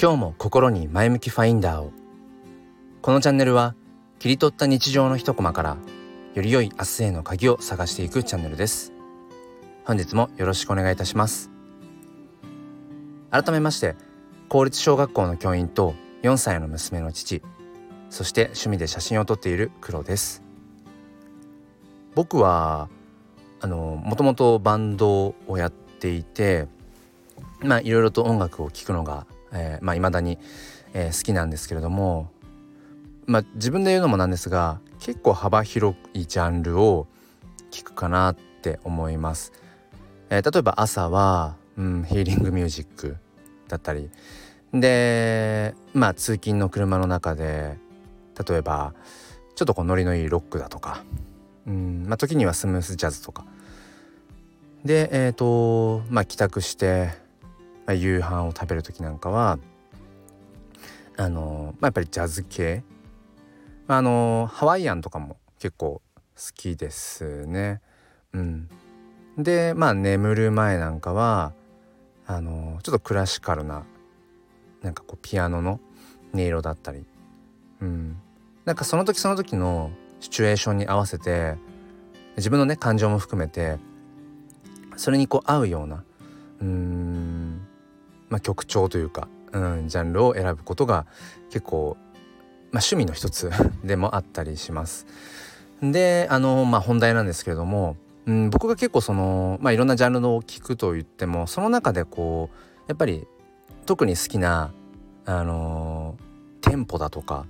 今日も心に前向きファインダーを。このチャンネルは切り取った日常の一コマからより良い明日への鍵を探していくチャンネルです。本日もよろしくお願いいたします。改めまして公立小学校の教員と4歳の娘の父そして趣味で写真を撮っている黒です。僕はあのもともとバンドをやっていてまあいろいろと音楽を聴くのがえー、まあ未だに、えー、好きなんですけれどもまあ自分で言うのもなんですが結構幅広いジャンルを聞くかなって思います。えー、例えば朝は、うん、ヒーリングミュージックだったりでまあ通勤の車の中で例えばちょっとこうノリのいいロックだとか、うんまあ、時にはスムースジャズとかでえっ、ー、とまあ帰宅してまあ、夕飯を食べる時なんかはあの、まあ、やっぱりジャズ系、あ、あのハワイアンとかも結構好きですね。うん、でまあ眠る前なんかはあのちょっとクラシカルななんかこうピアノの音色だったり、うん、なんかその時その時のシチュエーションに合わせて自分のね感情も含めてそれにこう合うようなうんまあ、曲調というか、うん、ジャンルを選ぶことが結構、まあ、趣味の一つ でもあったりします。であの、まあ、本題なんですけれども、うん、僕が結構その、まあ、いろんなジャンルのを聴くと言ってもその中でこうやっぱり特に好きなあのテンポだとか、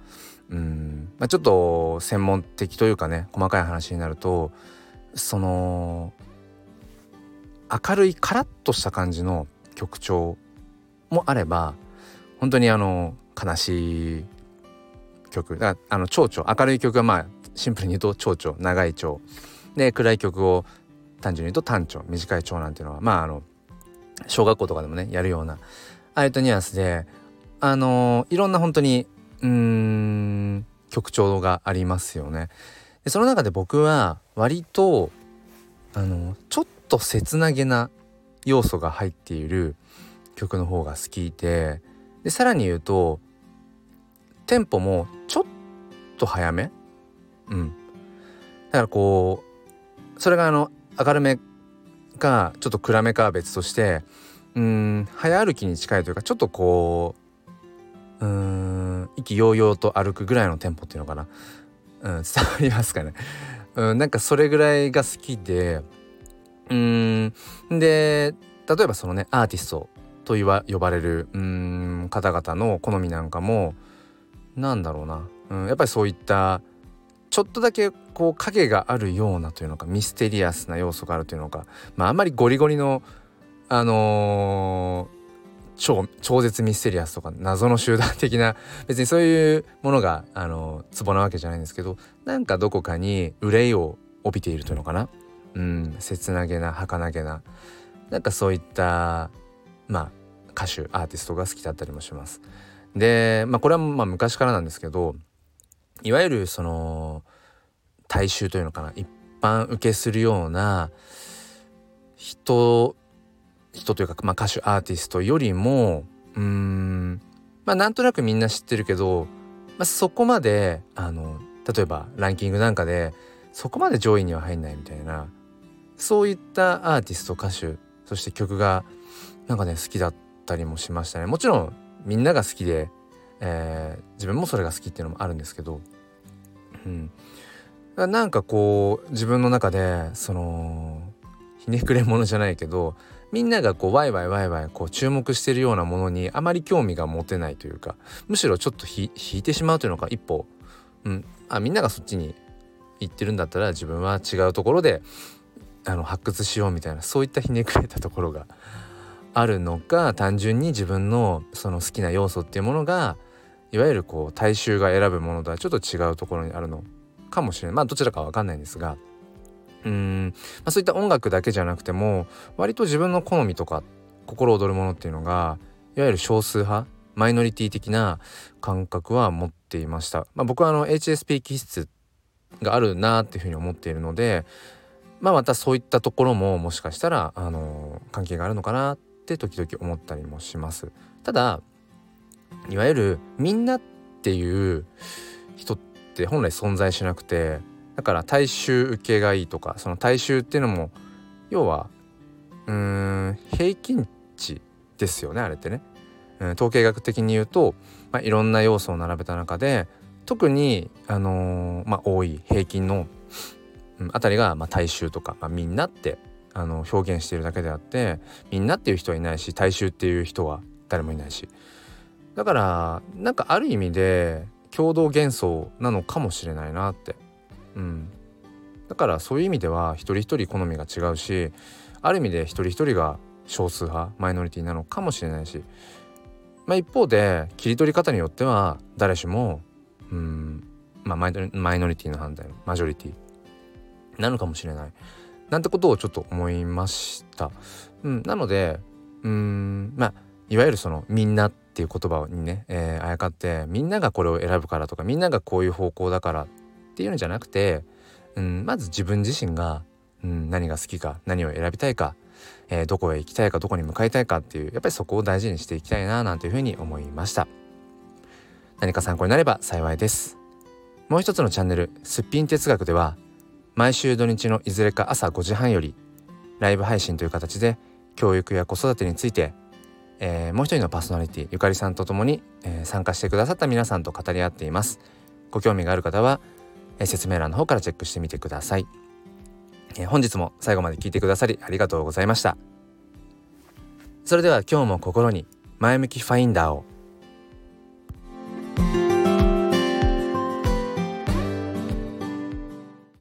うんまあ、ちょっと専門的というかね細かい話になるとその明るいカラッとした感じの曲調もあれば本当にあの悲しい曲。だあの蝶々。明るい曲がまあシンプルに言うと蝶々。長い蝶。で暗い曲を単純に言うと短調短い蝶なんていうのはまああの小学校とかでもねやるようなああいったニュアンスであのいろんな本当にうん曲調がありますよね。でその中で僕は割とあのちょっと切なげな要素が入っている曲の方が好きででさらに言うとテンポもちょっと早め？うん。だからこうそれがあの明るめかちょっと暗めかは別としてうん早歩きに近いというかちょっとこううん意気揚々と歩くぐらいのテンポっていうのかな、うん、伝わりますかね、うん、なんかそれぐらいが好きでうんで例えばそのねアーティストと言わ呼ばれるうん方々の好みなんかもなんだろうな、うん、やっぱりそういったちょっとだけこう影があるようなというのかミステリアスな要素があるというのか、まあ、あんまりゴリゴリのあのー、超超絶ミステリアスとか謎の集団的な 別にそういうものがあのツボなわけじゃないんですけどなんかどこかに憂いを帯びているというのかな。うん切なげな儚げななんかそういったまあ歌手アーティストが好きだったりもします。で、まあ、これはまあ昔からなんですけどいわゆるその大衆というのかな一般受けするような人人というか、まあ、歌手アーティストよりもうーんまあなんとなくみんな知ってるけど、まあ、そこまであの例えばランキングなんかでそこまで上位には入んないみたいなそういったアーティスト歌手そして曲がなんかね好きだったたりもしましたね。もちろんみんなが好きで、えー、自分もそれが好きっていうのもあるんですけど、うん、なんかこう自分の中でそのひねくれ者じゃないけどみんながこうワイワイワイワイこう注目してるようなものにあまり興味が持てないというかむしろちょっと引いてしまうというのか一歩、うん、あみんながそっちに行ってるんだったら自分は違うところであの発掘しようみたいなそういったひねくれたところがあるのか単純に自分のその好きな要素っていうものがいわゆるこう大衆が選ぶものとはちょっと違うところにあるのかもしれない。まあどちらかわかんないんですが。うん、まあ、そういった音楽だけじゃなくても割と自分の好みとか心躍るものっていうのがいわゆる少数派マイノリティ的な感覚は持っていました。まあ、僕はあの HSP 気質があるなっていうふうに思っているのでまあまたそういったところももしかしたらあの関係があるのかなって時々思ったりもします。ただいわゆるみんなっていう人って本来存在しなくてだから大衆受けがいいとかその大衆っていうのも要はうーん平均値ですよねあれってね。うん、統計学的に言うと、まあ、いろんな要素を並べた中で特に、あのー、まあ、多い平均の、うん、あたりが、まあ、大衆とか、まあ、みんなってあの表現しているだけであってみんなっていう人はいないし大衆っていう人は誰もいないし。だからなんかある意味で共同幻想なのかもしれないなって。うん。だからそういう意味では一人一人好みが違うしある意味で一人一人が少数派マイノリティなのかもしれないし、まあ、一方で切り取り方によっては誰しもうんまあマイノリティの反対マジョリティなのかもしれない。なんてことをちょっと思いました。うん、なのでうんまあいわゆるそのみんなっていう言葉にね、えー、あやかってみんながこれを選ぶからとかみんながこういう方向だからっていうのじゃなくて、うん、まず自分自身が、うん、何が好きか何を選びたいか、えー、どこへ行きたいかどこに向かいたいかっていうやっぱりそこを大事にしていきたいななんていうふうに思いました何か参考になれば幸いですもう一つのチャンネルすっぴん哲学では毎週土日のいずれか朝5時半よりライブ配信という形で教育や子育てについてえー、もう一人のパーソナリティゆかりさんと共に、えー、参加してくださった皆さんと語り合っています。ご興味がある方は、えー、説明欄の方からチェックしてみてください、え本日も最後まで聞いてくださりありがとうございました。それでは今日も心に前向きファインダーを